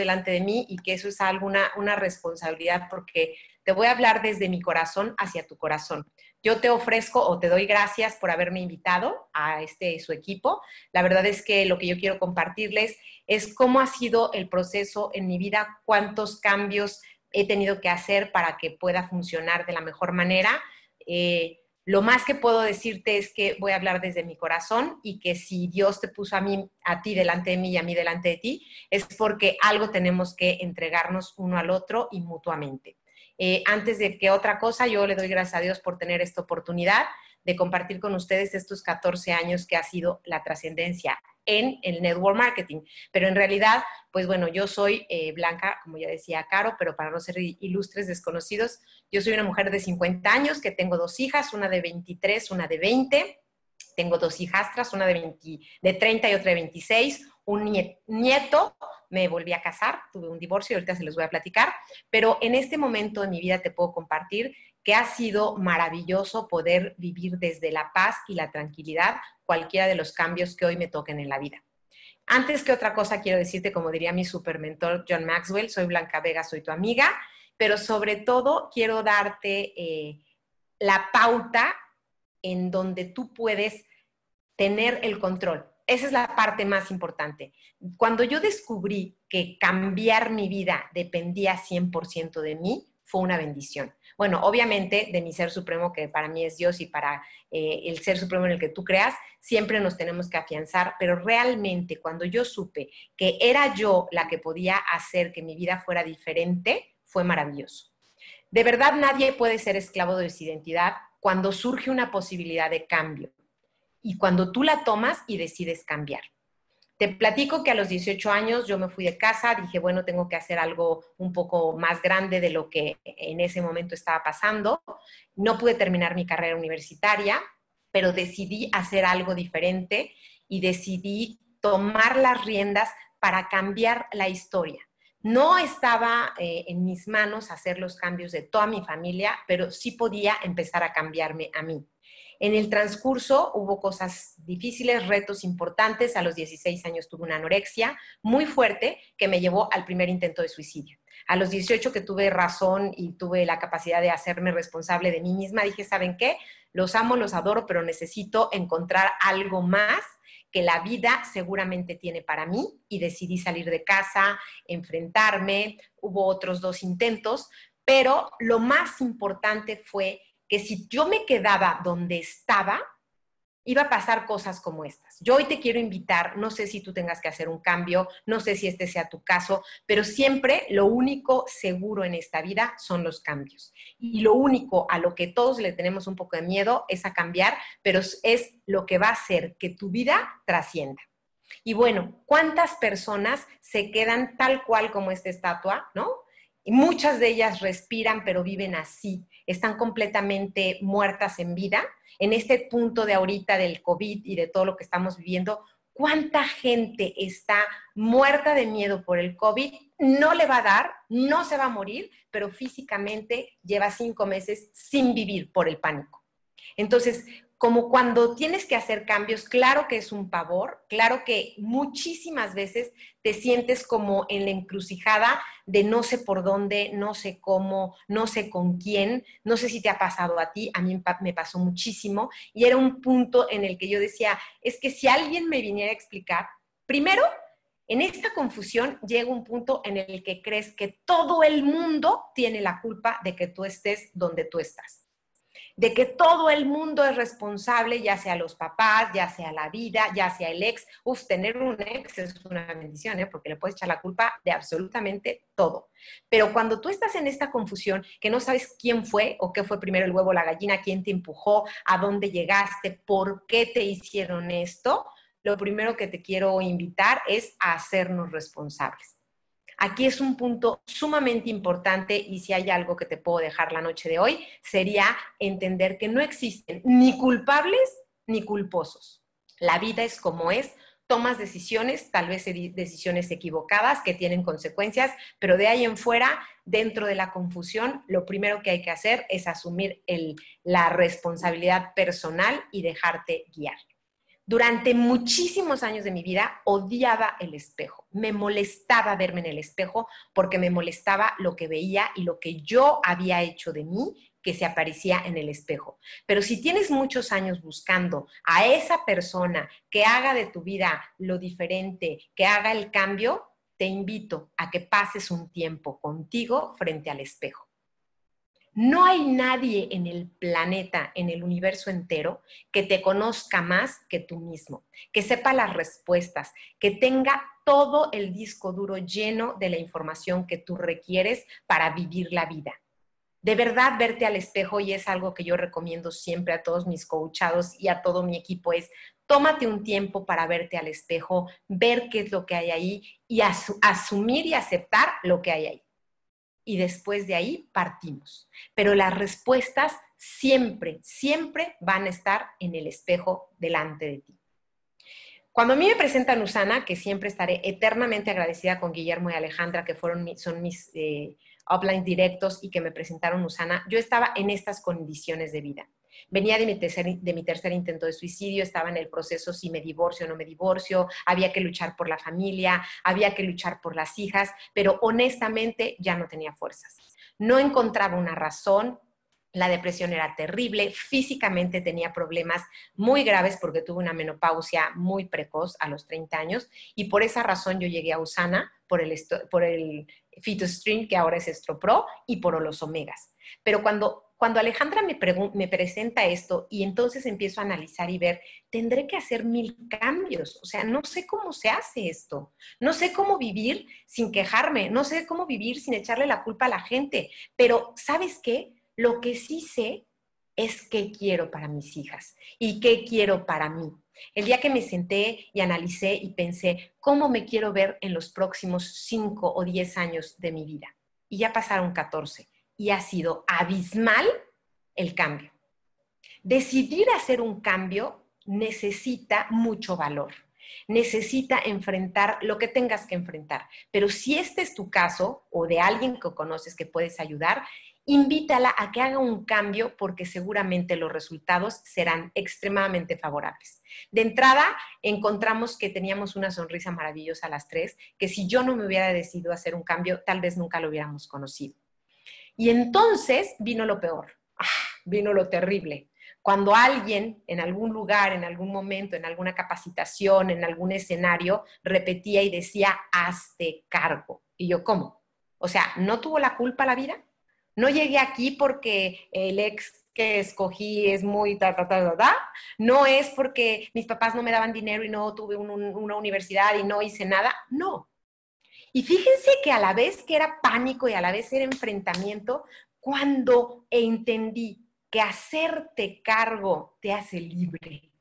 delante de mí y que eso es alguna una responsabilidad porque te voy a hablar desde mi corazón hacia tu corazón. Yo te ofrezco o te doy gracias por haberme invitado a este su equipo. La verdad es que lo que yo quiero compartirles es cómo ha sido el proceso en mi vida, cuántos cambios he tenido que hacer para que pueda funcionar de la mejor manera. Eh, lo más que puedo decirte es que voy a hablar desde mi corazón y que si Dios te puso a mí, a ti delante de mí y a mí delante de ti, es porque algo tenemos que entregarnos uno al otro y mutuamente. Eh, antes de que otra cosa, yo le doy gracias a Dios por tener esta oportunidad de compartir con ustedes estos 14 años que ha sido la trascendencia en el network marketing. Pero en realidad, pues bueno, yo soy eh, Blanca, como ya decía Caro, pero para no ser ilustres desconocidos, yo soy una mujer de 50 años que tengo dos hijas, una de 23, una de 20. Tengo dos hijastras, una de, 20, de 30 y otra de 26, un nieto, me volví a casar, tuve un divorcio y ahorita se los voy a platicar, pero en este momento de mi vida te puedo compartir que ha sido maravilloso poder vivir desde la paz y la tranquilidad cualquiera de los cambios que hoy me toquen en la vida. Antes que otra cosa, quiero decirte, como diría mi supermentor John Maxwell, soy Blanca Vega, soy tu amiga, pero sobre todo quiero darte eh, la pauta en donde tú puedes tener el control. Esa es la parte más importante. Cuando yo descubrí que cambiar mi vida dependía 100% de mí, fue una bendición. Bueno, obviamente de mi ser supremo, que para mí es Dios y para eh, el ser supremo en el que tú creas, siempre nos tenemos que afianzar, pero realmente cuando yo supe que era yo la que podía hacer que mi vida fuera diferente, fue maravilloso. De verdad nadie puede ser esclavo de su identidad cuando surge una posibilidad de cambio y cuando tú la tomas y decides cambiar. Te platico que a los 18 años yo me fui de casa, dije, bueno, tengo que hacer algo un poco más grande de lo que en ese momento estaba pasando. No pude terminar mi carrera universitaria, pero decidí hacer algo diferente y decidí tomar las riendas para cambiar la historia. No estaba eh, en mis manos hacer los cambios de toda mi familia, pero sí podía empezar a cambiarme a mí. En el transcurso hubo cosas difíciles, retos importantes. A los 16 años tuve una anorexia muy fuerte que me llevó al primer intento de suicidio. A los 18 que tuve razón y tuve la capacidad de hacerme responsable de mí misma, dije, ¿saben qué? Los amo, los adoro, pero necesito encontrar algo más que la vida seguramente tiene para mí y decidí salir de casa, enfrentarme. Hubo otros dos intentos, pero lo más importante fue que si yo me quedaba donde estaba, iba a pasar cosas como estas. Yo hoy te quiero invitar, no sé si tú tengas que hacer un cambio, no sé si este sea tu caso, pero siempre lo único seguro en esta vida son los cambios. Y lo único a lo que todos le tenemos un poco de miedo es a cambiar, pero es lo que va a hacer que tu vida trascienda. Y bueno, ¿cuántas personas se quedan tal cual como esta estatua, no? Muchas de ellas respiran, pero viven así, están completamente muertas en vida. En este punto de ahorita del COVID y de todo lo que estamos viviendo, ¿cuánta gente está muerta de miedo por el COVID? No le va a dar, no se va a morir, pero físicamente lleva cinco meses sin vivir por el pánico. Entonces, como cuando tienes que hacer cambios, claro que es un pavor, claro que muchísimas veces te sientes como en la encrucijada de no sé por dónde, no sé cómo, no sé con quién, no sé si te ha pasado a ti, a mí me pasó muchísimo y era un punto en el que yo decía, es que si alguien me viniera a explicar, primero, en esta confusión llega un punto en el que crees que todo el mundo tiene la culpa de que tú estés donde tú estás de que todo el mundo es responsable, ya sea los papás, ya sea la vida, ya sea el ex. Uf, tener un ex es una bendición, ¿eh? porque le puedes echar la culpa de absolutamente todo. Pero cuando tú estás en esta confusión, que no sabes quién fue o qué fue primero el huevo o la gallina, quién te empujó, a dónde llegaste, por qué te hicieron esto, lo primero que te quiero invitar es a hacernos responsables. Aquí es un punto sumamente importante y si hay algo que te puedo dejar la noche de hoy, sería entender que no existen ni culpables ni culposos. La vida es como es, tomas decisiones, tal vez decisiones equivocadas que tienen consecuencias, pero de ahí en fuera, dentro de la confusión, lo primero que hay que hacer es asumir la responsabilidad personal y dejarte guiar. Durante muchísimos años de mi vida odiaba el espejo. Me molestaba verme en el espejo porque me molestaba lo que veía y lo que yo había hecho de mí que se aparecía en el espejo. Pero si tienes muchos años buscando a esa persona que haga de tu vida lo diferente, que haga el cambio, te invito a que pases un tiempo contigo frente al espejo. No hay nadie en el planeta, en el universo entero, que te conozca más que tú mismo, que sepa las respuestas, que tenga todo el disco duro lleno de la información que tú requieres para vivir la vida. De verdad, verte al espejo, y es algo que yo recomiendo siempre a todos mis coachados y a todo mi equipo, es tómate un tiempo para verte al espejo, ver qué es lo que hay ahí y asumir y aceptar lo que hay ahí y después de ahí partimos. Pero las respuestas siempre, siempre van a estar en el espejo delante de ti. Cuando a mí me presentan Usana, que siempre estaré eternamente agradecida con Guillermo y Alejandra, que fueron, son mis eh, upline directos y que me presentaron Usana, yo estaba en estas condiciones de vida. Venía de mi, tercer, intento de suicidio, estaba en el proceso si me divorcio o no me divorcio, había que luchar por la familia, había que luchar por las hijas, pero honestamente ya no tenía fuerzas. No encontraba una razón, la depresión era terrible, físicamente tenía problemas muy graves porque tuve una menopausia muy precoz a los 30 años y por esa razón yo llegué a Usana por el, por el Phytostream que ahora es Estropro y por los omegas. Pero cuando cuando Alejandra me, me, presenta esto y entonces empiezo a analizar y ver, tendré que hacer mil cambios. O sea, no sé cómo se hace esto. No sé cómo vivir sin quejarme. No sé cómo vivir sin echarle la culpa a la gente. Pero, ¿sabes qué? Lo que sí sé es qué quiero para mis hijas y qué quiero para mí. El día que me senté y analicé y pensé, ¿cómo me quiero ver en los próximos cinco o diez años de mi vida? Y ya pasaron 14 y ha sido abismal el cambio. Decidir hacer un cambio necesita mucho valor, necesita enfrentar lo que tengas que enfrentar. Pero si este es tu caso o de alguien que conoces que puedes ayudar, invítala a que haga un cambio porque seguramente los resultados serán extremadamente favorables. De entrada, encontramos que teníamos una sonrisa maravillosa a las tres, que si yo no me hubiera decidido hacer un cambio, tal vez nunca lo hubiéramos conocido. Y entonces vino lo peor, ah, vino lo terrible. Cuando alguien en algún lugar, en algún momento, en alguna capacitación, en algún escenario, repetía y decía, hazte cargo. Y yo, ¿cómo? O sea, ¿no tuvo la culpa la vida? No llegué aquí porque el ex que escogí es muy ta, ta, ta, ta, No es porque mis papás no me daban dinero y no tuve una universidad y no hice nada. No, y fíjense que a la vez que era pánico y a la vez era enfrentamiento, cuando entendí que hacerte cargo te hace libre.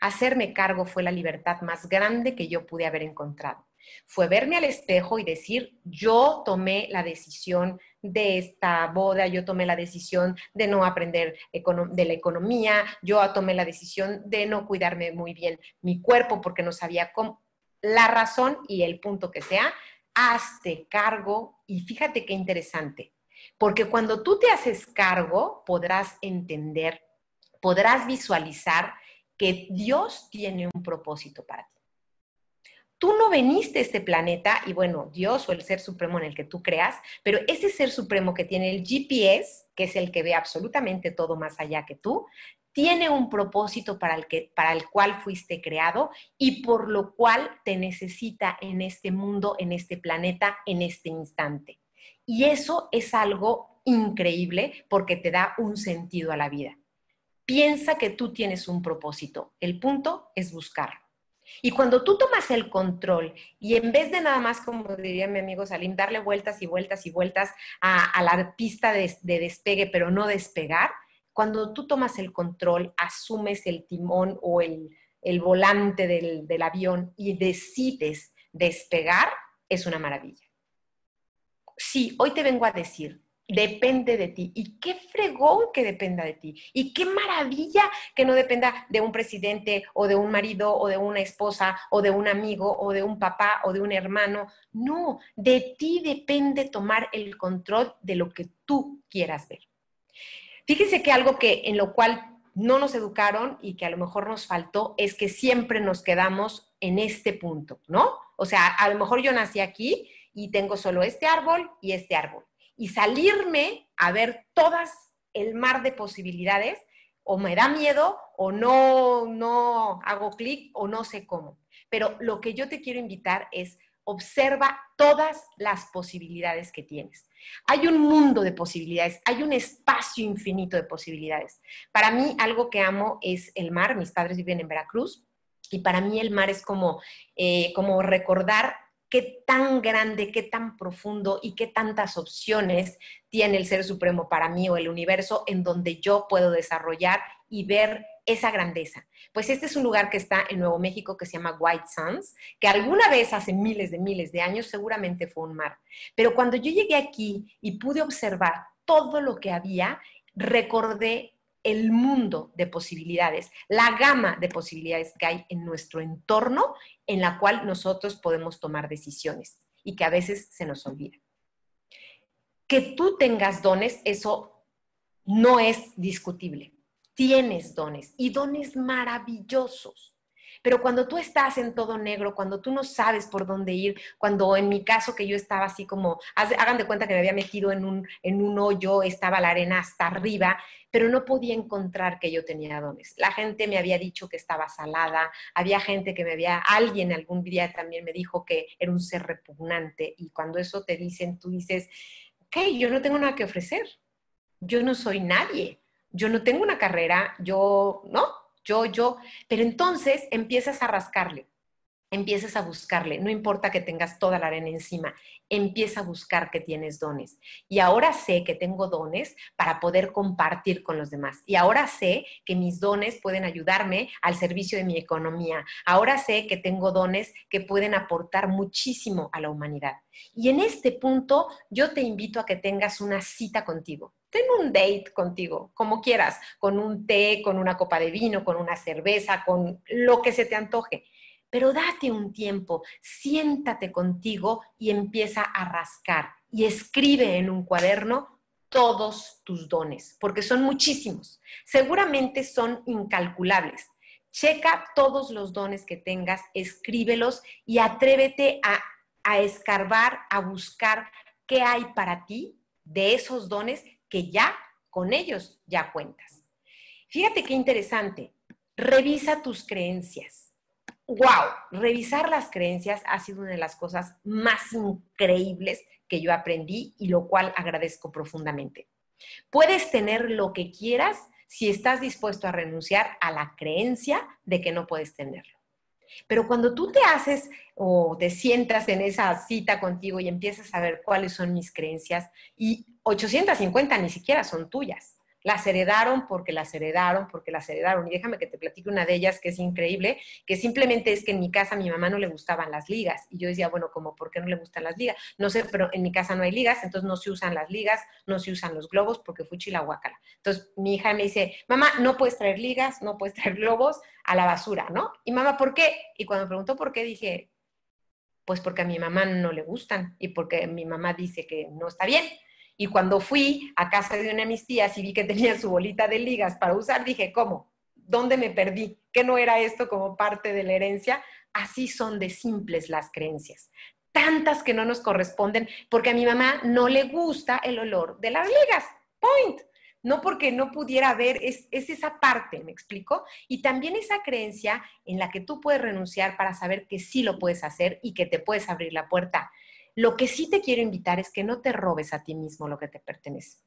Hacerme cargo fue la libertad más grande que yo pude haber encontrado. Fue verme al espejo y decir, yo tomé la decisión de esta boda, yo tomé la decisión de no aprender de la economía, yo tomé la decisión de no cuidarme muy bien mi cuerpo porque no sabía cómo la razón y el punto que sea, hazte cargo y fíjate qué interesante, porque cuando tú te haces cargo podrás entender, podrás visualizar que Dios tiene un propósito para ti. Tú no veniste a este planeta y bueno, Dios o el ser supremo en el que tú creas, pero ese ser supremo que tiene el GPS, que es el que ve absolutamente todo más allá que tú, tiene un propósito para el, que, para el cual fuiste creado y por lo cual te necesita en este mundo, en este planeta, en este instante. Y eso es algo increíble porque te da un sentido a la vida. Piensa que tú tienes un propósito. El punto es buscarlo. Y cuando tú tomas el control y en vez de nada más, como diría mi amigo Salim, darle vueltas y vueltas y vueltas a, la pista de despegue, pero no despegar, cuando tú tomas el control, asumes el timón o el, volante del, del avión y decides despegar, es una maravilla. Sí, hoy te vengo a decir, depende de ti. Y qué fregón que dependa de ti. Y qué maravilla que no dependa de un presidente o de un marido o de una esposa o de un amigo o de un papá o de un hermano. No, de ti depende tomar el control de lo que tú quieras ver. Fíjense que algo que en lo cual no nos educaron y que a lo mejor nos faltó es que siempre nos quedamos en este punto, ¿no? O sea, a lo mejor yo nací aquí y tengo solo este árbol y este árbol. Y salirme a ver todas el mar de posibilidades o me da miedo o no, no hago clic o no sé cómo. Pero lo que yo te quiero invitar es observa todas las posibilidades que tienes. Hay un mundo de posibilidades, hay un espacio infinito de posibilidades. Para mí algo que amo es el mar, mis padres viven en Veracruz y para mí el mar es como, eh, como recordar qué tan grande, qué tan profundo y qué tantas opciones tiene el Ser Supremo para mí o el universo en donde yo puedo desarrollar y ver esa grandeza. Pues este es un lugar que está en Nuevo México que se llama White Sands, que alguna vez hace miles de miles de años seguramente fue un mar. Pero cuando yo llegué aquí y pude observar todo lo que había, recordé el mundo de posibilidades, la gama de posibilidades que hay en nuestro entorno en la cual nosotros podemos tomar decisiones y que a veces se nos olvida. Que tú tengas dones, eso no es discutible tienes dones y dones maravillosos. Pero cuando tú estás en todo negro, cuando tú no sabes por dónde ir, cuando en mi caso que yo estaba así como, hagan de cuenta que me había metido en un, en un hoyo, estaba la arena hasta arriba, pero no podía encontrar que yo tenía dones. La gente me había dicho que estaba salada, había gente que me había, alguien algún día también me dijo que era un ser repugnante y cuando eso te dicen, tú dices, ok, yo no tengo nada que ofrecer, yo no soy nadie yo no tengo una carrera, yo, ¿no? Yo, yo, pero entonces empiezas a rascarle, empiezas a buscarle, no importa que tengas toda la arena encima, empieza a buscar que tienes dones. Y ahora sé que tengo dones para poder compartir con los demás. Y ahora sé que mis dones pueden ayudarme al servicio de mi economía. Ahora sé que tengo dones que pueden aportar muchísimo a la humanidad. Y en este punto yo te invito a que tengas una cita contigo ten un date contigo, como quieras, con un té, con una copa de vino, con una cerveza, con lo que se te antoje. Pero date un tiempo, siéntate contigo y empieza a rascar y escribe en un cuaderno todos tus dones, porque son muchísimos. Seguramente son incalculables. Checa todos los dones que tengas, escríbelos y atrévete a, a escarbar, a buscar qué hay para ti de esos dones que ya con ellos ya cuentas. Fíjate qué interesante. Revisa tus creencias. ¡Wow! Revisar las creencias ha sido una de las cosas más increíbles que yo aprendí y lo cual agradezco profundamente. Puedes tener lo que quieras si estás dispuesto a renunciar a la creencia de que no puedes tenerlo. Pero cuando tú te haces o te sientas en esa cita contigo y empiezas a ver cuáles son mis creencias y 850 ni siquiera son tuyas. Las heredaron porque las heredaron, porque las heredaron. Y déjame que te platique una de ellas que es increíble, que simplemente es que en mi casa a mi mamá no le gustaban las ligas. Y yo decía, bueno, como, ¿por qué no le gustan las ligas? No sé, pero en mi casa no hay ligas, entonces no se usan las ligas, no se usan los globos porque fui chilahuacala. Entonces mi hija me dice, mamá, no puedes traer ligas, no puedes traer globos a la basura, ¿no? Y mamá, ¿por qué? Y cuando me preguntó por qué, dije, pues porque a mi mamá no le gustan y porque mi mamá dice que no está bien. Y cuando fui a casa de una de mis tías y vi que tenía su bolita de ligas para usar, dije, ¿cómo? ¿Dónde me perdí? ¿Qué no era esto como parte de la herencia? Así son de simples las creencias. Tantas que no nos corresponden porque a mi mamá no le gusta el olor de las ligas. Point. No porque no pudiera ver, es, es esa parte, ¿me explico? Y también esa creencia en la que tú puedes renunciar para saber que sí lo puedes hacer y que te puedes abrir la puerta. Lo que sí te quiero invitar es que no te robes a ti mismo lo que te pertenece.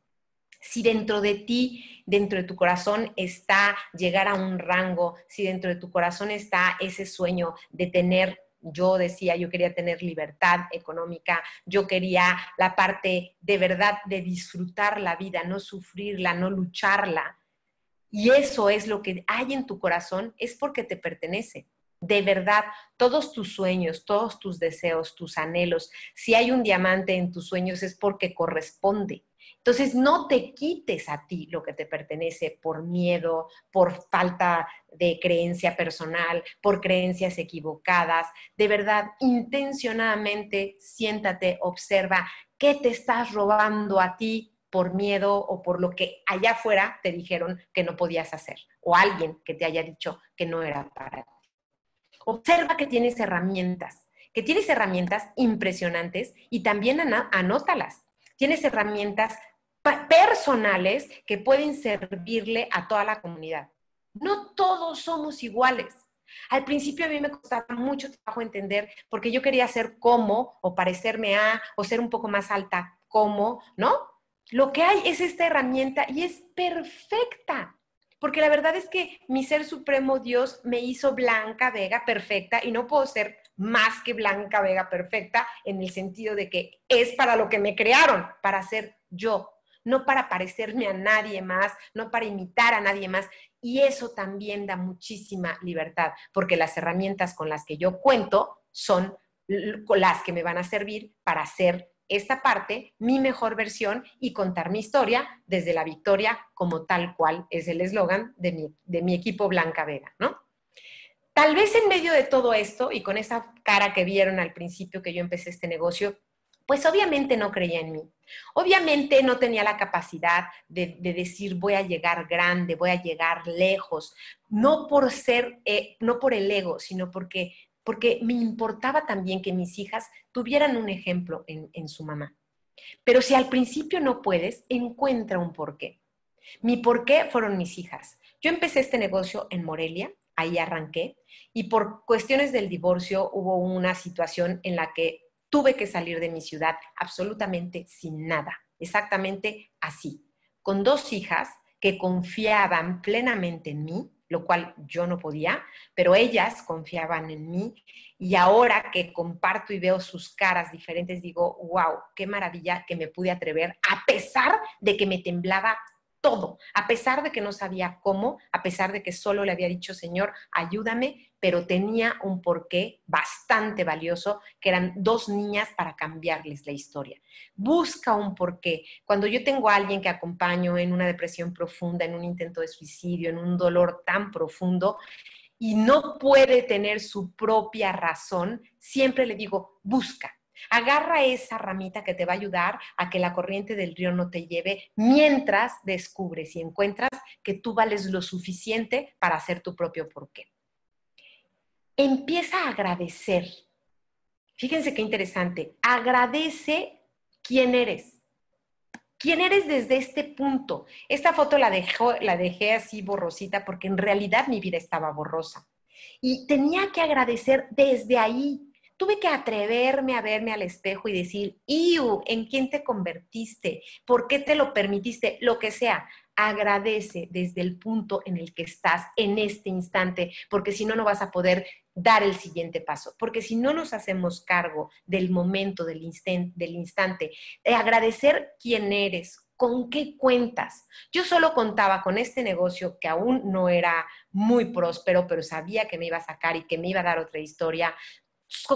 Si dentro de ti, dentro de tu corazón está llegar a un rango, si dentro de tu corazón está ese sueño de tener yo decía, yo quería tener libertad económica, yo quería la parte de verdad de disfrutar la vida, no sufrirla, no lucharla. Y eso es lo que hay en tu corazón, es porque te pertenece de verdad todos tus sueños, todos tus deseos, tus anhelos, si hay un diamante en tus sueños es porque corresponde. Entonces, no te quites a ti lo que te pertenece por miedo, por falta de creencia personal, por creencias equivocadas. De verdad, intencionadamente, siéntate, observa qué te estás robando a ti por miedo o por lo que allá afuera te dijeron que no podías hacer o alguien que te haya dicho que no era para ti. Observa que tienes herramientas, que tienes herramientas impresionantes y también anótalas. Tienes herramientas personales que pueden servirle a toda la comunidad. No todos somos iguales. Al principio a mí me costaba mucho trabajo entender porque yo quería ser como o parecerme a o ser un poco más alta como, ¿no? Lo que hay es esta herramienta y es perfecta. Porque la verdad es que mi ser supremo Dios me hizo Blanca Vega perfecta y no puedo ser más que Blanca Vega perfecta en el sentido de que es para lo que me crearon, para ser yo, no para parecerme a nadie más, no para imitar a nadie más. Y eso también da muchísima libertad, porque las herramientas con las que yo cuento son las que me van a servir para ser esta parte, mi mejor versión y contar mi historia desde la victoria como tal cual es el eslogan de mi, de mi equipo Blanca Vega, ¿no? Tal vez en medio de todo esto y con esa cara que vieron al principio que yo empecé este negocio, pues obviamente no creía en mí. Obviamente no tenía la capacidad de, decir voy a llegar grande, voy a llegar lejos, no por ser, eh, no por el ego, sino porque porque me importaba también que mis hijas tuvieran un ejemplo en, su mamá. Pero si al principio no puedes, encuentra un porqué. Mi porqué fueron mis hijas. Yo empecé este negocio en Morelia, ahí arranqué, y por cuestiones del divorcio hubo una situación en la que tuve que salir de mi ciudad absolutamente sin nada, exactamente así, con dos hijas que confiaban plenamente en mí, lo cual yo no podía, pero ellas confiaban en mí. Y ahora que comparto y veo sus caras diferentes, digo, wow, qué maravilla que me pude atrever, a pesar de que me temblaba todo, a pesar de que no sabía cómo, a pesar de que solo le había dicho, Señor, ayúdame, pero tenía un porqué bastante valioso, que eran dos niñas para cambiarles la historia. Busca un porqué. Cuando yo tengo a alguien que acompaño en una depresión profunda, en un intento de suicidio, en un dolor tan profundo, y no puede tener su propia razón, siempre le digo, busca, Agarra esa ramita que te va a ayudar a que la corriente del río no te lleve mientras descubres y encuentras que tú vales lo suficiente para hacer tu propio porqué. Empieza a agradecer. Fíjense qué interesante. Agradece quién eres. ¿Quién eres desde este punto? Esta foto la, la dejé así borrosita porque en realidad mi vida estaba borrosa. Y tenía que agradecer desde ahí, tuve que atreverme a verme al espejo y decir, Iu, ¿en quién te convertiste? ¿Por qué te lo permitiste? Lo que sea. Agradece desde el punto en el que estás en este instante, porque si no, no vas a poder dar el siguiente paso. Porque si no nos hacemos cargo del momento, del, del instante, de agradecer quién eres, ¿Con qué cuentas? Yo solo contaba con este negocio que aún no era muy próspero, pero sabía que me iba a sacar y que me iba a dar otra historia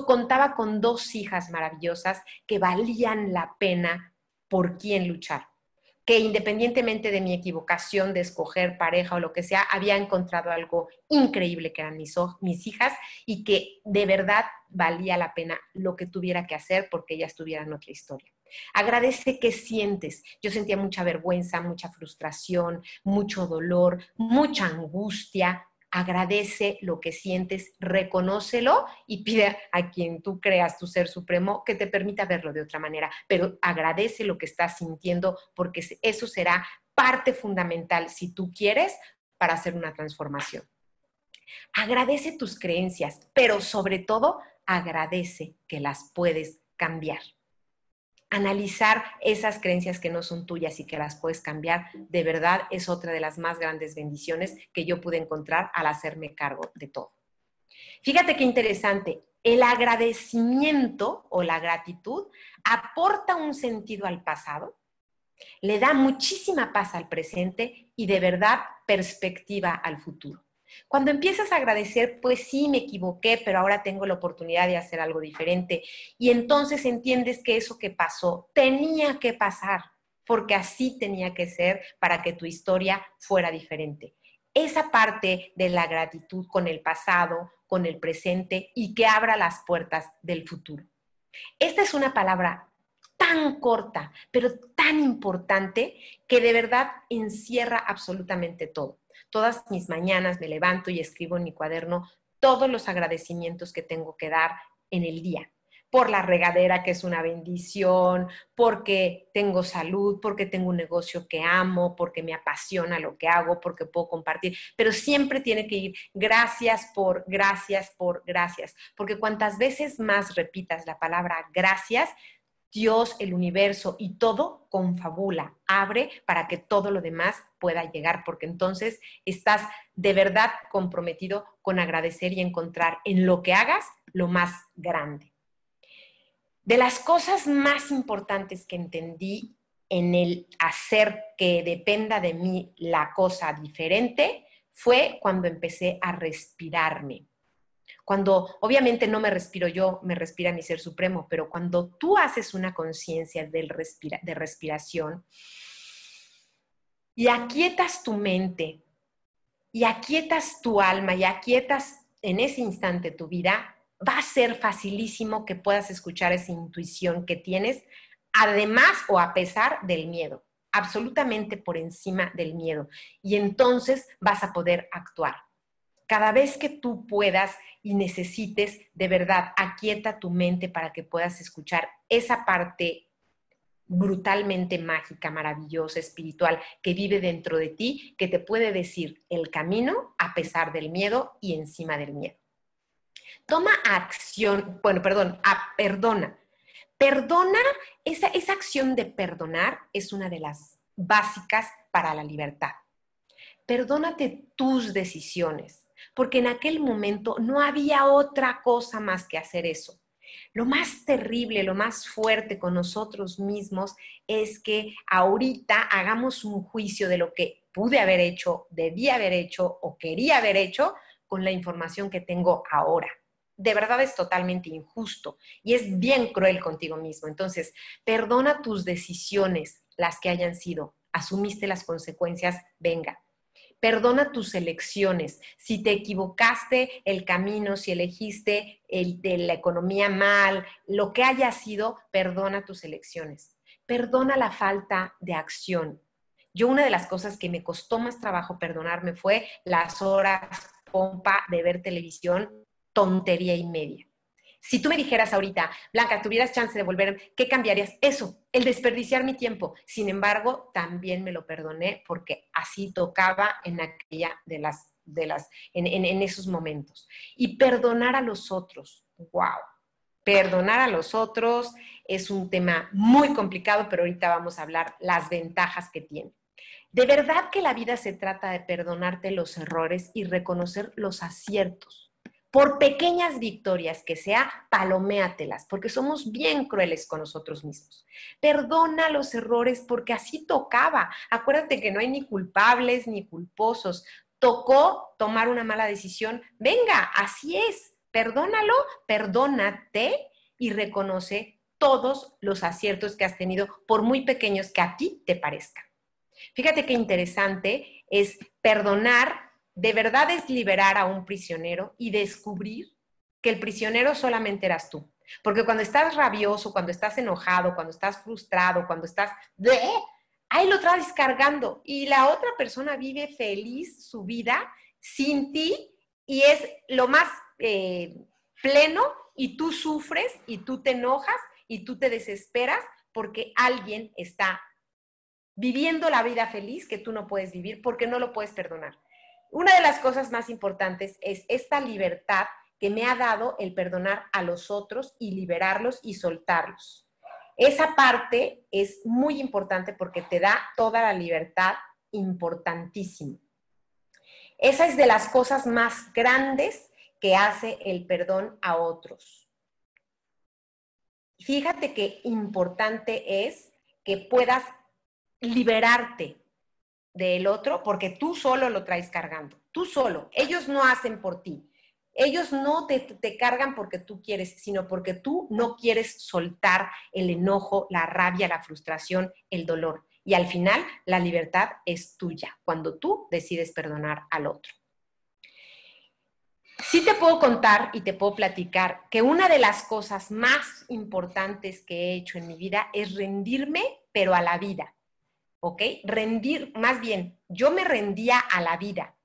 contaba con dos hijas maravillosas que valían la pena por quién luchar, que independientemente de mi equivocación de escoger pareja o lo que sea, había encontrado algo increíble que eran mis, hijas y que de verdad valía la pena lo que tuviera que hacer porque ellas tuvieran otra historia. Agradece qué sientes. Yo sentía mucha vergüenza, mucha frustración, mucho dolor, mucha angustia, agradece lo que sientes, reconócelo y pide a quien tú creas tu ser supremo que te permita verlo de otra manera, pero agradece lo que estás sintiendo porque eso será parte fundamental si tú quieres para hacer una transformación. Agradece tus creencias, pero sobre todo agradece que las puedes cambiar analizar esas creencias que no son tuyas y que las puedes cambiar, de verdad es otra de las más grandes bendiciones que yo pude encontrar al hacerme cargo de todo. Fíjate qué interesante, el agradecimiento o la gratitud aporta un sentido al pasado, le da muchísima paz al presente y de verdad perspectiva al futuro. Cuando empiezas a agradecer, pues sí, me equivoqué, pero ahora tengo la oportunidad de hacer algo diferente. Y entonces entiendes que eso que pasó tenía que pasar, porque así tenía que ser para que tu historia fuera diferente. Esa parte de la gratitud con el pasado, con el presente y que abra las puertas del futuro. Esta es una palabra tan corta, pero tan importante que de verdad encierra absolutamente todo. Todas mis mañanas me levanto y escribo en mi cuaderno todos los agradecimientos que tengo que dar en el día por la regadera, que es una bendición, porque tengo salud, porque tengo un negocio que amo, porque me apasiona lo que hago, porque puedo compartir, pero siempre tiene que ir gracias por, gracias por, gracias, porque cuantas veces más repitas la palabra gracias, Dios, el universo y todo confabula, abre para que todo lo demás pueda llegar, porque entonces estás de verdad comprometido con agradecer y encontrar en lo que hagas lo más grande. De las cosas más importantes que entendí en el hacer que dependa de mí la cosa diferente fue cuando empecé a respirarme. Cuando obviamente no me respiro yo, me respira mi ser supremo, pero cuando tú haces una conciencia de respiración y aquietas tu mente y aquietas tu alma y aquietas en ese instante tu vida, va a ser facilísimo que puedas escuchar esa intuición que tienes, además o a pesar del miedo, absolutamente por encima del miedo. Y entonces vas a poder actuar. Cada vez que tú puedas y necesites, de verdad, aquieta tu mente para que puedas escuchar esa parte brutalmente mágica, maravillosa, espiritual, que vive dentro de ti, que te puede decir el camino a pesar del miedo y encima del miedo. Toma acción, bueno, perdón, perdona. Perdona, esa, esa acción de perdonar es una de las básicas para la libertad. Perdónate tus decisiones, porque en aquel momento no había otra cosa más que hacer eso. Lo más terrible, lo más fuerte con nosotros mismos es que ahorita hagamos un juicio de lo que pude haber hecho, debía haber hecho o quería haber hecho con la información que tengo ahora de verdad es totalmente injusto y es bien cruel contigo mismo. Entonces, perdona tus decisiones, las que hayan sido, asumiste las consecuencias, venga. Perdona tus elecciones. Si te equivocaste el camino, si elegiste el de la economía mal, lo que haya sido, perdona tus elecciones. Perdona la falta de acción. Yo una de las cosas que me costó más trabajo perdonarme fue las horas pompa de ver televisión tontería y media. Si tú me dijeras ahorita, Blanca, tuvieras chance de volver, ¿qué cambiarías? Eso, el desperdiciar mi tiempo. Sin embargo, también me lo perdoné porque así tocaba en aquella de las, de las, en, en esos momentos. Y perdonar a los otros, wow. Perdonar a los otros es un tema muy complicado, pero ahorita vamos a hablar las ventajas que tiene. De verdad que la vida se trata de perdonarte los errores y reconocer los aciertos por pequeñas victorias que sea, paloméatelas, porque somos bien crueles con nosotros mismos. Perdona los errores porque así tocaba. Acuérdate que no hay ni culpables ni culposos. Tocó tomar una mala decisión. Venga, así es. Perdónalo, perdónate y reconoce todos los aciertos que has tenido, por muy pequeños que a ti te parezcan. Fíjate qué interesante es perdonar de verdad es liberar a un prisionero y descubrir que el prisionero solamente eras tú. Porque cuando estás rabioso, cuando estás enojado, cuando estás frustrado, cuando estás... de Ahí lo traes cargando y la otra persona vive feliz su vida sin ti y es lo más eh, pleno y tú sufres y tú te enojas y tú te desesperas porque alguien está viviendo la vida feliz que tú no puedes vivir porque no lo puedes perdonar. Una de las cosas más importantes es esta libertad que me ha dado el perdonar a los otros y liberarlos y soltarlos. Esa parte es muy importante porque te da toda la libertad importantísimo. Esa es de las cosas más grandes que hace el perdón a otros. Fíjate qué importante es que puedas liberarte del otro porque tú solo lo traes cargando, tú solo. Ellos no hacen por ti. Ellos no te, te, cargan porque tú quieres, sino porque tú no quieres soltar el enojo, la rabia, la frustración, el dolor. Y al final la libertad es tuya cuando tú decides perdonar al otro. Sí te puedo contar y te puedo platicar que una de las cosas más importantes que he hecho en mi vida es rendirme, pero a la vida. ¿Ok? Rendir, más bien, yo me rendía a la vida.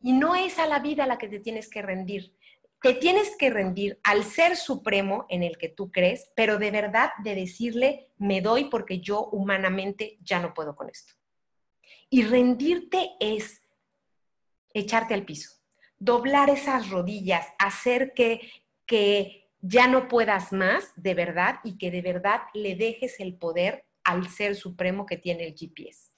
Y no es a la vida la que te tienes que rendir. Te tienes que rendir al ser supremo en el que tú crees, pero de verdad de decirle, me doy porque yo humanamente ya no puedo con esto. Y rendirte es echarte al piso doblar esas rodillas, hacer que, que ya no puedas más de verdad y que de verdad le dejes el poder al ser supremo que tiene el GPS.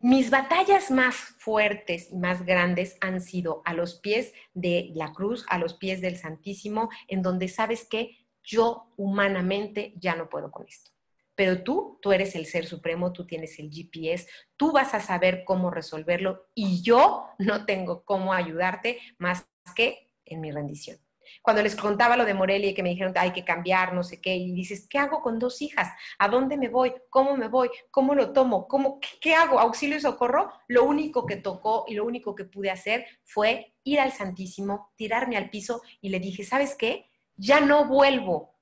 Mis batallas más fuertes y más grandes han sido a los pies de la cruz, a los pies del Santísimo, en donde sabes que yo humanamente ya no puedo con esto pero tú, tú eres el ser supremo, tú tienes el GPS, tú vas a saber cómo resolverlo y yo no tengo cómo ayudarte más que en mi rendición. Cuando les contaba lo de Morelia y que me dijeron hay que cambiar, no sé qué, y dices, ¿qué hago con dos hijas? ¿A dónde me voy? ¿Cómo me voy? ¿Cómo lo tomo? ¿Cómo, qué, qué hago? ¿Auxilio y socorro? Lo único que tocó y lo único que pude hacer fue ir al Santísimo, tirarme al piso y le dije, ¿sabes qué? Ya no vuelvo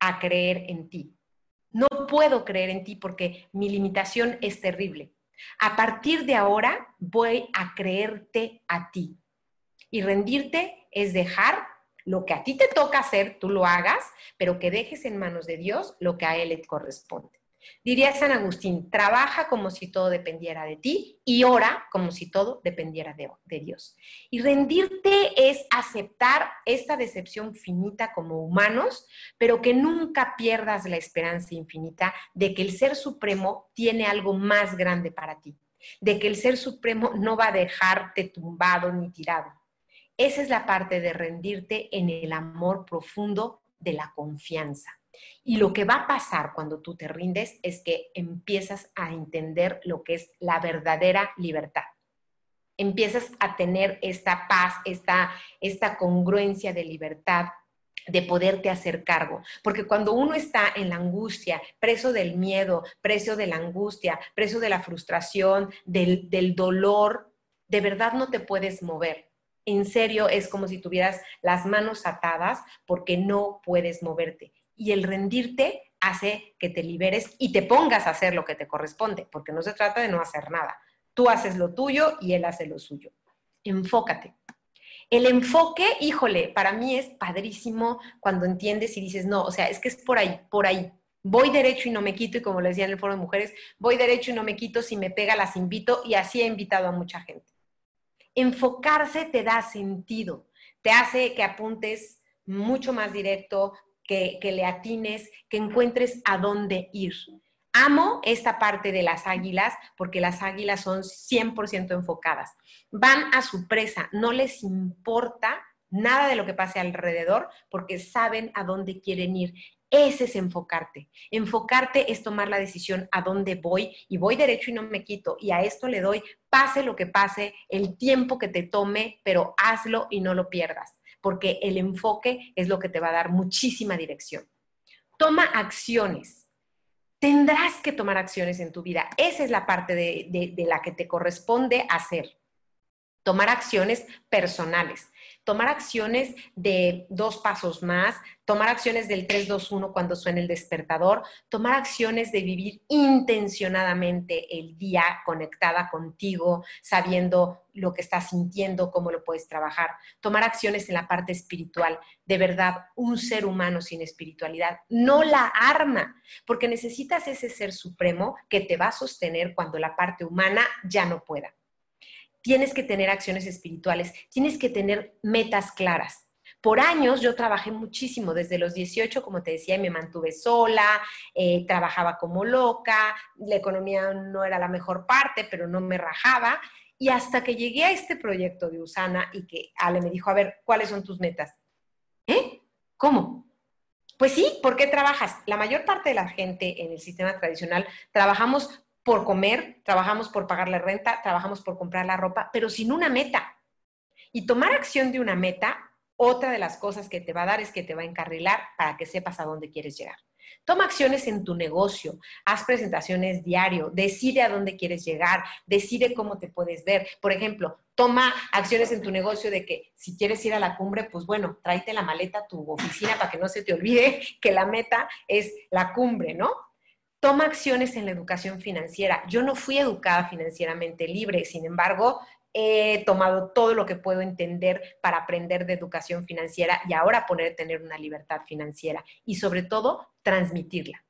a creer en ti no puedo creer en ti porque mi limitación es terrible. A partir de ahora voy a creerte a ti. Y rendirte es dejar lo que a ti te toca hacer, tú lo hagas, pero que dejes en manos de Dios lo que a Él le corresponde. Diría San Agustín, trabaja como si todo dependiera de ti y ora como si todo dependiera de, Dios. Y rendirte es aceptar esta decepción finita como humanos, pero que nunca pierdas la esperanza infinita de que el Ser Supremo tiene algo más grande para ti, de que el Ser Supremo no va a dejarte tumbado ni tirado. Esa es la parte de rendirte en el amor profundo de la confianza. Y lo que va a pasar cuando tú te rindes es que empiezas a entender lo que es la verdadera libertad. Empiezas a tener esta paz, esta, esta congruencia de libertad, de poderte hacer cargo. Porque cuando uno está en la angustia, preso del miedo, preso de la angustia, preso de la frustración, del, del dolor, de verdad no te puedes mover. En serio, es como si tuvieras las manos atadas porque no puedes moverte y el rendirte hace que te liberes y te pongas a hacer lo que te corresponde, porque no se trata de no hacer nada. Tú haces lo tuyo y él hace lo suyo. Enfócate. El enfoque, híjole, para mí es padrísimo cuando entiendes y dices, no, o sea, es que es por ahí, por ahí. Voy derecho y no me quito, y como le decía en el foro de mujeres, voy derecho y no me quito, si me pega las invito, y así he invitado a mucha gente. Enfocarse te da sentido, te hace que apuntes mucho más directo, que, le atines, que encuentres a dónde ir. Amo esta parte de las águilas porque las águilas son 100% enfocadas. Van a su presa, no les importa nada de lo que pase alrededor porque saben a dónde quieren ir. Ese es enfocarte. Enfocarte es tomar la decisión a dónde voy y voy derecho y no me quito. Y a esto le doy, pase lo que pase, el tiempo que te tome, pero hazlo y no lo pierdas porque el enfoque es lo que te va a dar muchísima dirección. Toma acciones. Tendrás que tomar acciones en tu vida. Esa es la parte de, de la que te corresponde hacer. Tomar acciones personales tomar acciones de dos pasos más, tomar acciones del 3-2-1 cuando suene el despertador, tomar acciones de vivir intencionadamente el día conectada contigo, sabiendo lo que estás sintiendo, cómo lo puedes trabajar, tomar acciones en la parte espiritual. De verdad, un ser humano sin espiritualidad no la arma, porque necesitas ese ser supremo que te va a sostener cuando la parte humana ya no pueda tienes que tener acciones espirituales, tienes que tener metas claras. Por años yo trabajé muchísimo, desde los 18, como te decía, me mantuve sola, eh, trabajaba como loca, la economía no era la mejor parte, pero no me rajaba. Y hasta que llegué a este proyecto de Usana y que Ale me dijo, a ver, ¿cuáles son tus metas? ¿Eh? ¿Cómo? Pues sí, ¿por qué trabajas? La mayor parte de la gente en el sistema tradicional trabajamos por comer, trabajamos por pagar la renta, trabajamos por comprar la ropa, pero sin una meta. Y tomar acción de una meta, otra de las cosas que te va a dar es que te va a encarrilar para que sepas a dónde quieres llegar. Toma acciones en tu negocio, haz presentaciones diario, decide a dónde quieres llegar, decide cómo te puedes ver. Por ejemplo, toma acciones en tu negocio de que si quieres ir a la cumbre, pues bueno, tráete la maleta a tu oficina para que no se te olvide que la meta es la cumbre, ¿no? Toma acciones en la educación financiera. Yo no fui educada financieramente libre, sin embargo, he tomado todo lo que puedo entender para aprender de educación financiera y ahora poder tener una libertad financiera y sobre todo transmitirla.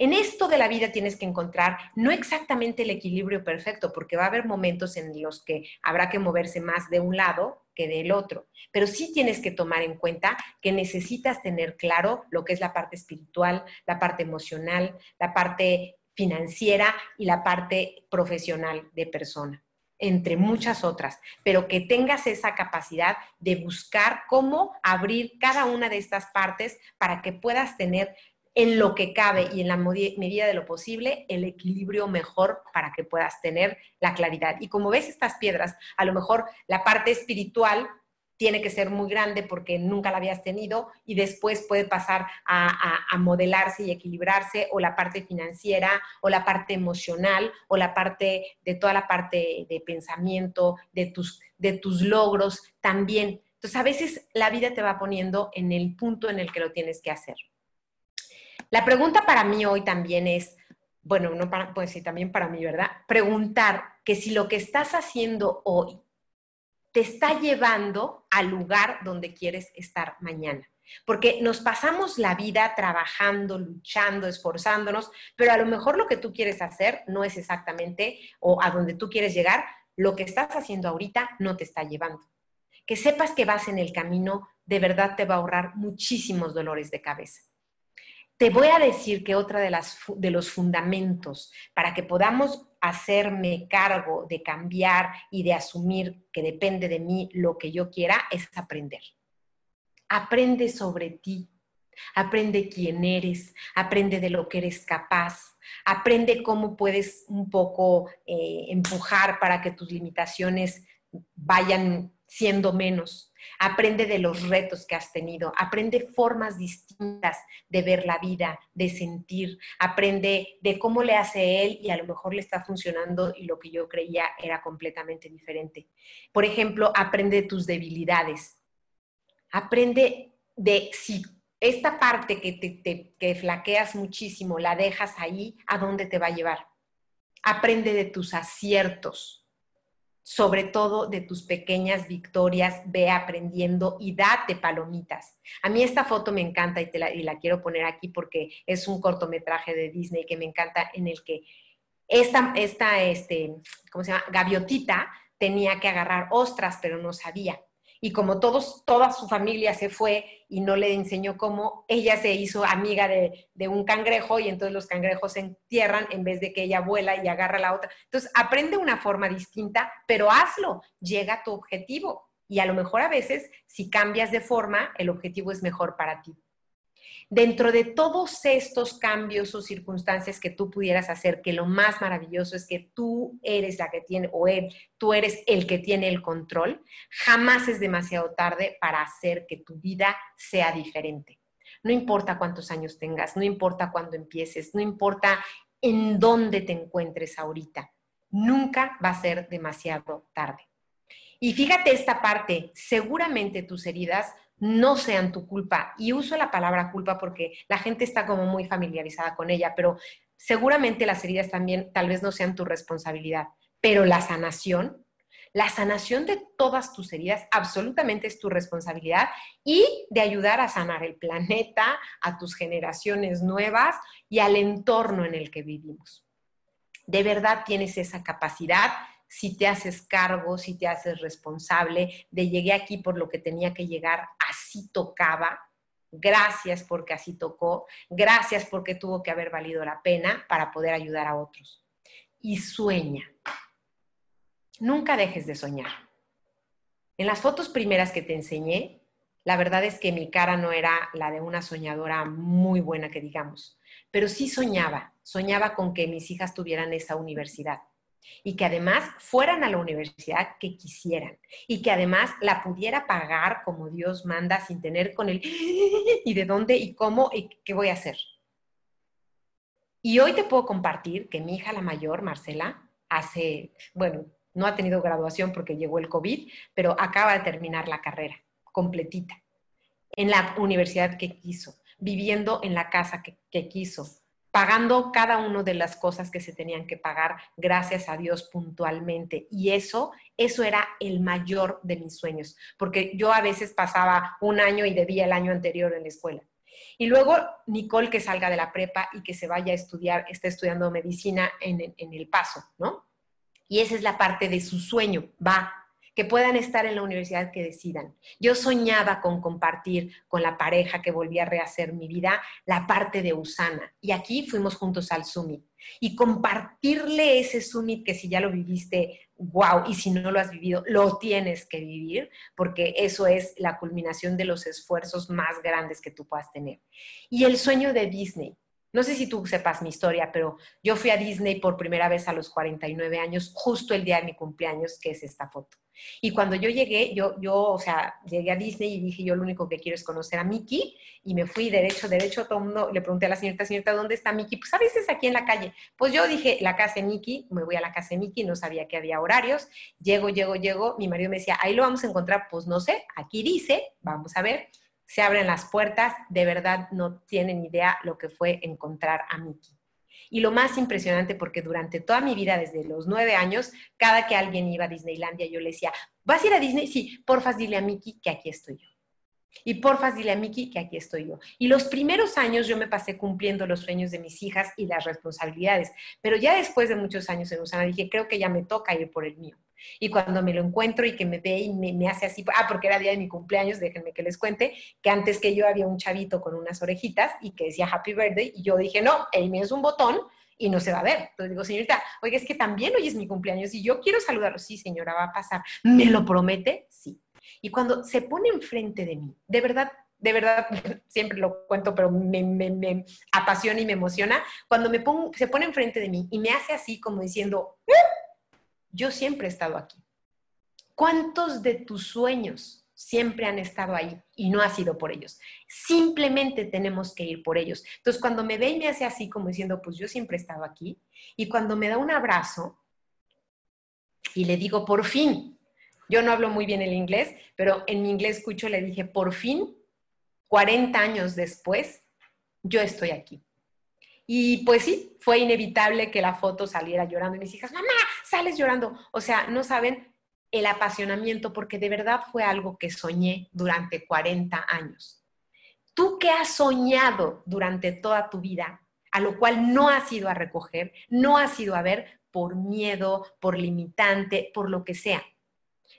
En esto de la vida tienes que encontrar no exactamente el equilibrio perfecto, porque va a haber momentos en los que habrá que moverse más de un lado que del otro, pero sí tienes que tomar en cuenta que necesitas tener claro lo que es la parte espiritual, la parte emocional, la parte financiera y la parte profesional de persona entre muchas otras, pero que tengas esa capacidad de buscar cómo abrir cada una de estas partes para que puedas tener en lo que cabe y en la medida de lo posible el equilibrio mejor para que puedas tener la claridad. Y como ves estas piedras, a lo mejor la parte espiritual tiene que ser muy grande porque nunca la habías tenido y después puede pasar a, modelarse y equilibrarse o la parte financiera o la parte emocional o la parte de toda la parte de pensamiento, de tus, de tus logros también. Entonces a veces la vida te va poniendo en el punto en el que lo tienes que hacer. La pregunta para mí hoy también es, bueno, no para, pues también para mí, ¿verdad? Preguntar que si lo que estás haciendo hoy te está llevando al lugar donde quieres estar mañana. Porque nos pasamos la vida trabajando, luchando, esforzándonos, pero a lo mejor lo que tú quieres hacer no es exactamente o a donde tú quieres llegar, lo que estás haciendo ahorita no te está llevando. Que sepas que vas en el camino, de verdad te va a ahorrar muchísimos dolores de cabeza. Te voy a decir que otra de, las, de los fundamentos para que podamos hacerme cargo de cambiar y de asumir que depende de mí lo que yo quiera es aprender. Aprende sobre ti, aprende quién eres, aprende de lo que eres capaz, aprende cómo puedes un poco eh, empujar para que tus limitaciones vayan siendo menos. Aprende de los retos que has tenido, aprende formas distintas de ver la vida, de sentir, aprende de cómo le hace él y a lo mejor le está funcionando y lo que yo creía era completamente diferente. Por ejemplo, aprende de tus debilidades. Aprende de si esta parte que, te, que flaqueas muchísimo la dejas ahí, ¿a dónde te va a llevar? Aprende de tus aciertos sobre todo de tus pequeñas victorias, ve aprendiendo y date palomitas. A mí esta foto me encanta y, te la, y la quiero poner aquí porque es un cortometraje de Disney que me encanta en el que esta, esta este, ¿cómo se llama? Gaviotita tenía que agarrar ostras, pero no sabía y como todos, toda su familia se fue y no le enseñó cómo, ella se hizo amiga de, un cangrejo y entonces los cangrejos se entierran en vez de que ella vuela y agarra la otra. Entonces, aprende una forma distinta, pero hazlo, llega a tu objetivo. Y a lo mejor a veces, si cambias de forma, el objetivo es mejor para ti. Dentro de todos estos cambios o circunstancias que tú pudieras hacer, que lo más maravilloso es que tú eres la que tiene, o él, tú eres el que tiene el control, jamás es demasiado tarde para hacer que tu vida sea diferente. No importa cuántos años tengas, no importa cuándo empieces, no importa en dónde te encuentres ahorita, nunca va a ser demasiado tarde. Y fíjate esta parte, seguramente tus heridas no sean tu culpa. Y uso la palabra culpa porque la gente está como muy familiarizada con ella, pero seguramente las heridas también tal vez no sean tu responsabilidad. Pero la sanación, la sanación de todas tus heridas absolutamente es tu responsabilidad y de ayudar a sanar el planeta, a tus generaciones nuevas y al entorno en el que vivimos. De verdad tienes esa capacidad si te haces cargo, si te haces responsable de llegué aquí por lo que tenía que llegar, así tocaba. Gracias porque así tocó. Gracias porque tuvo que haber valido la pena para poder ayudar a otros. Y sueña. Nunca dejes de soñar. En las fotos primeras que te enseñé, la verdad es que mi cara no era la de una soñadora muy buena, que digamos, pero sí soñaba, soñaba con que mis hijas tuvieran esa universidad y que además fueran a la universidad que quisieran y que además la pudiera pagar como Dios manda sin tener con el y de dónde y cómo y qué voy a hacer. Y hoy te puedo compartir que mi hija la mayor, Marcela, hace, bueno, no ha tenido graduación porque llegó el COVID, pero acaba de terminar la carrera completita en la universidad que quiso, viviendo en la casa que, que quiso, pagando cada una de las cosas que se tenían que pagar, gracias a Dios puntualmente. Y eso, eso era el mayor de mis sueños, porque yo a veces pasaba un año y debía el año anterior en la escuela. Y luego Nicole que salga de la prepa y que se vaya a estudiar, está estudiando medicina en, en el paso, ¿no? Y esa es la parte de su sueño, va, que puedan estar en la universidad que decidan. Yo soñaba con compartir con la pareja que volvía a rehacer mi vida la parte de Usana. Y aquí fuimos juntos al Summit. Y compartirle ese Summit que si ya lo viviste, wow, y si no lo has vivido, lo tienes que vivir, porque eso es la culminación de los esfuerzos más grandes que tú puedas tener. Y el sueño de Disney. No sé si tú sepas mi historia, pero yo fui a Disney por primera vez a los 49 años, justo el día de mi cumpleaños, que es esta foto. Y cuando yo llegué, yo, yo, o sea, llegué a Disney y dije, yo lo único que quiero es conocer a Mickey, y me fui derecho, derecho, todo mundo, le pregunté a la señorita, señorita, ¿dónde está Mickey? Pues a veces aquí en la calle. Pues yo dije, la casa de Mickey, me voy a la casa de Mickey, no sabía que había horarios, llego, llego, llego, mi marido me decía, ahí lo vamos a encontrar, pues no sé, aquí dice, vamos a ver, se abren las puertas, de verdad no tienen idea lo que fue encontrar a Mickey. Y lo más impresionante, porque durante toda mi vida, desde los nueve años, cada que alguien iba a Disneylandia, yo le decía, ¿vas a ir a Disney? Sí, porfa, dile a Mickey que aquí estoy yo. Y porfa, dile a Mickey que aquí estoy yo. Y los primeros años yo me pasé cumpliendo los sueños de mis hijas y las responsabilidades. Pero ya después de muchos años en Usana dije, creo que ya me toca ir por el mío. Y cuando me lo encuentro y que me ve y me, hace así, ah, porque era día de mi cumpleaños, déjenme que les cuente, que antes que yo había un chavito con unas orejitas y que decía Happy Birthday, y yo dije, no, el mío es un botón y no se va a ver. Entonces digo, señorita, oiga, es que también hoy es mi cumpleaños y yo quiero saludarlo. Sí, señora, va a pasar. ¿Me lo promete? Sí. Y cuando se pone enfrente de mí, de verdad, de verdad, siempre lo cuento, pero me, me, apasiona y me emociona, cuando me pongo, se pone enfrente de mí y me hace así como diciendo, ¡Eh! Yo siempre he estado aquí. ¿Cuántos de tus sueños siempre han estado ahí y no ha sido por ellos? Simplemente tenemos que ir por ellos. Entonces, cuando me ve y me hace así como diciendo, pues yo siempre he estado aquí, y cuando me da un abrazo y le digo, por fin, yo no hablo muy bien el inglés, pero en mi inglés escucho, le dije, por fin, 40 años después, yo estoy aquí. Y pues sí, fue inevitable que la foto saliera llorando y mis hijas, mamá, sales llorando. O sea, no saben el apasionamiento porque de verdad fue algo que soñé durante 40 años. Tú que has soñado durante toda tu vida, a lo cual no has ido a recoger, no has ido a ver por miedo, por limitante, por lo que sea.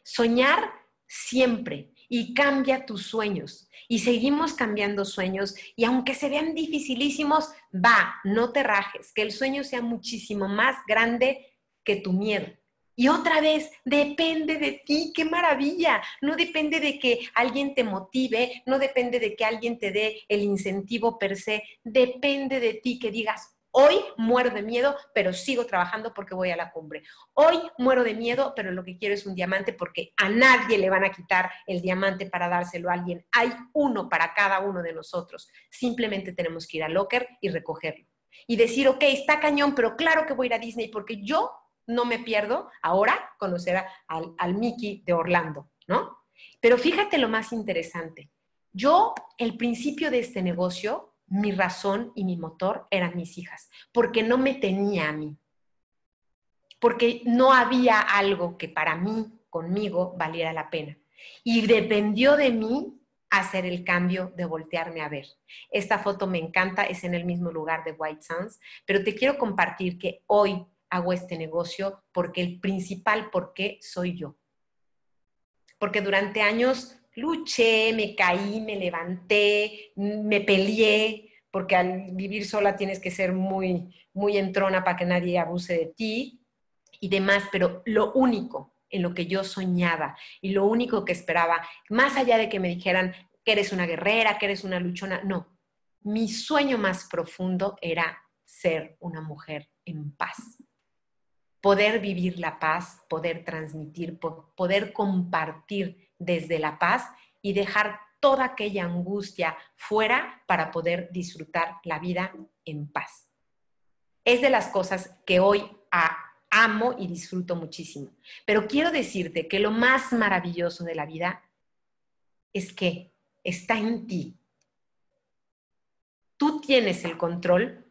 Soñar siempre y cambia tus sueños. Y seguimos cambiando sueños y aunque se vean dificilísimos, va, no te rajes, que el sueño sea muchísimo más grande que tu miedo. Y otra vez, depende de ti, qué maravilla. No depende de que alguien te motive, no depende de que alguien te dé el incentivo per se, depende de ti que digas, Hoy muero de miedo, pero sigo trabajando porque voy a la cumbre. Hoy muero de miedo, pero lo que quiero es un diamante porque a nadie le van a quitar el diamante para dárselo a alguien. Hay uno para cada uno de nosotros. Simplemente tenemos que ir al locker y recogerlo. Y decir, ok, está cañón, pero claro que voy a ir a Disney porque yo no me pierdo ahora conocer al, al Mickey de Orlando, ¿no? Pero fíjate lo más interesante. Yo, el principio de este negocio, mi razón y mi motor eran mis hijas, porque no me tenía a mí, porque no había algo que para mí, conmigo, valiera la pena. Y dependió de mí hacer el cambio de voltearme a ver. Esta foto me encanta, es en el mismo lugar de White Sands, pero te quiero compartir que hoy hago este negocio porque el principal por qué soy yo. Porque durante años luché, me caí, me levanté, me peleé, porque al vivir sola tienes que ser muy, muy entrona para que nadie abuse de ti y demás, pero lo único en lo que yo soñaba y lo único que esperaba, más allá de que me dijeran que eres una guerrera, que eres una luchona, no, mi sueño más profundo era ser una mujer en paz. Poder vivir la paz, poder transmitir, poder compartir desde la paz y dejar toda aquella angustia fuera para poder disfrutar la vida en paz. es de las cosas que hoy amo y disfruto muchísimo. Pero quiero decirte que lo más maravilloso de la vida es que está en ti. Tú tienes el control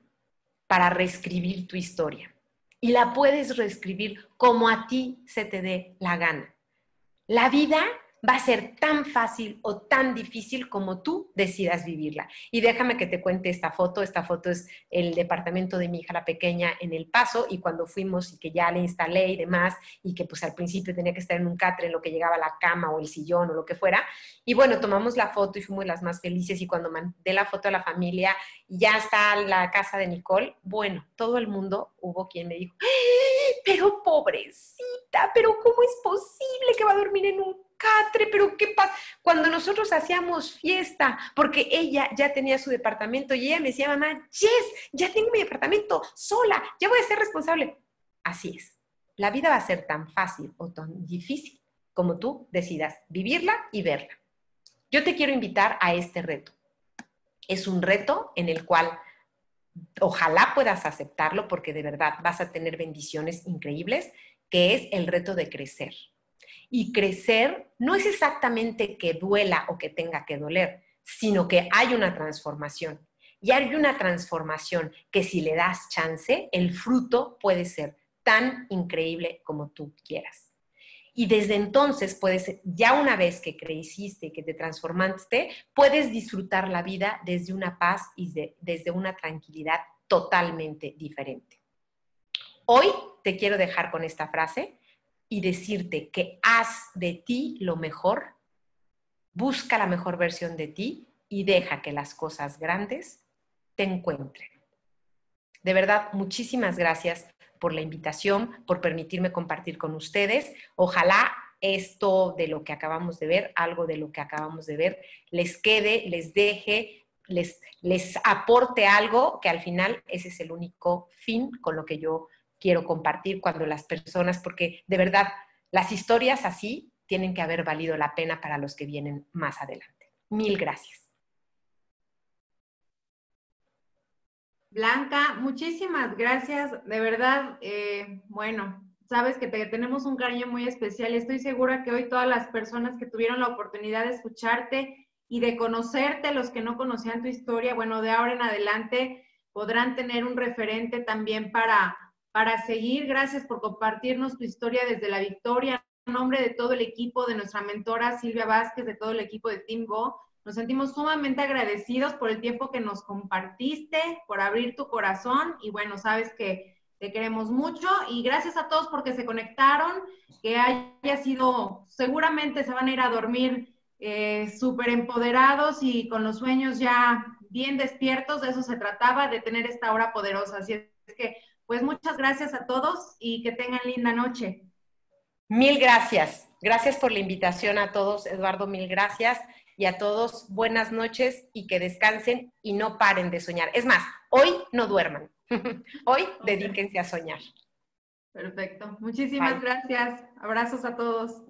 para reescribir tu historia y la puedes reescribir como a ti se te dé la gana. La vida va a ser tan fácil o tan difícil como tú decidas vivirla. Y déjame que te cuente esta foto. Esta foto es el departamento de mi hija la pequeña en El Paso y cuando fuimos y que ya le instalé y demás y que pues al principio tenía que estar en un catre en lo que llegaba la cama o el sillón o lo que fuera. Y bueno, tomamos la foto y fuimos las más felices y cuando mandé la foto a la familia ya está la casa de Nicole, bueno, todo el mundo hubo quien me dijo, ¡Ah! pero pobrecita, pero ¿cómo es posible que va a dormir en un Catre, pero ¿qué pasa? Cuando nosotros hacíamos fiesta, porque ella ya tenía su departamento y ella me decía, mamá, yes, ya tengo mi departamento sola, ya voy a ser responsable. Así es. La vida va a ser tan fácil o tan difícil como tú decidas vivirla y verla. Yo te quiero invitar a este reto. Es un reto en el cual ojalá puedas aceptarlo porque de verdad vas a tener bendiciones increíbles, que es el reto de crecer. Y crecer no es exactamente que duela o que tenga que doler, sino que hay una transformación. Y hay una transformación que si le das chance, el fruto puede ser tan increíble como tú quieras. Y desde entonces puedes, ya una vez que creciste, que te transformaste, puedes disfrutar la vida desde una paz y desde una tranquilidad totalmente diferente. Hoy te quiero dejar con esta frase y decirte que haz de ti lo mejor, busca la mejor versión de ti y deja que las cosas grandes te encuentren. De verdad, muchísimas gracias por la invitación, por permitirme compartir con ustedes. Ojalá esto de lo que acabamos de ver, algo de lo que acabamos de ver, les quede, les deje, les, les aporte algo que al final ese es el único fin con lo que yo quiero compartir cuando las personas, porque de verdad las historias así tienen que haber valido la pena para los que vienen más adelante. Mil gracias. Blanca, muchísimas gracias. De verdad, eh, bueno, sabes que te, tenemos un cariño muy especial. Estoy segura que hoy todas las personas que tuvieron la oportunidad de escucharte y de conocerte, los que no conocían tu historia, bueno, de ahora en adelante podrán tener un referente también para para seguir. Gracias por compartirnos tu historia desde la victoria. En nombre de todo el equipo, de nuestra mentora Silvia Vázquez, de todo el equipo de Team Go, nos sentimos sumamente agradecidos por el tiempo que nos compartiste, por abrir tu corazón y bueno, sabes que te queremos mucho y gracias a todos porque se conectaron, que haya sido, seguramente se van a ir a dormir eh, súper empoderados y con los sueños ya bien despiertos, de eso se trataba, de tener esta hora poderosa. Así es que pues muchas gracias a todos y que tengan linda noche. Mil gracias. Gracias por la invitación a todos, Eduardo, mil gracias. Y a todos, buenas noches y que descansen y no paren de soñar. Es más, hoy no duerman. hoy dedíquense a soñar. Perfecto. Muchísimas gracias. Abrazos a todos.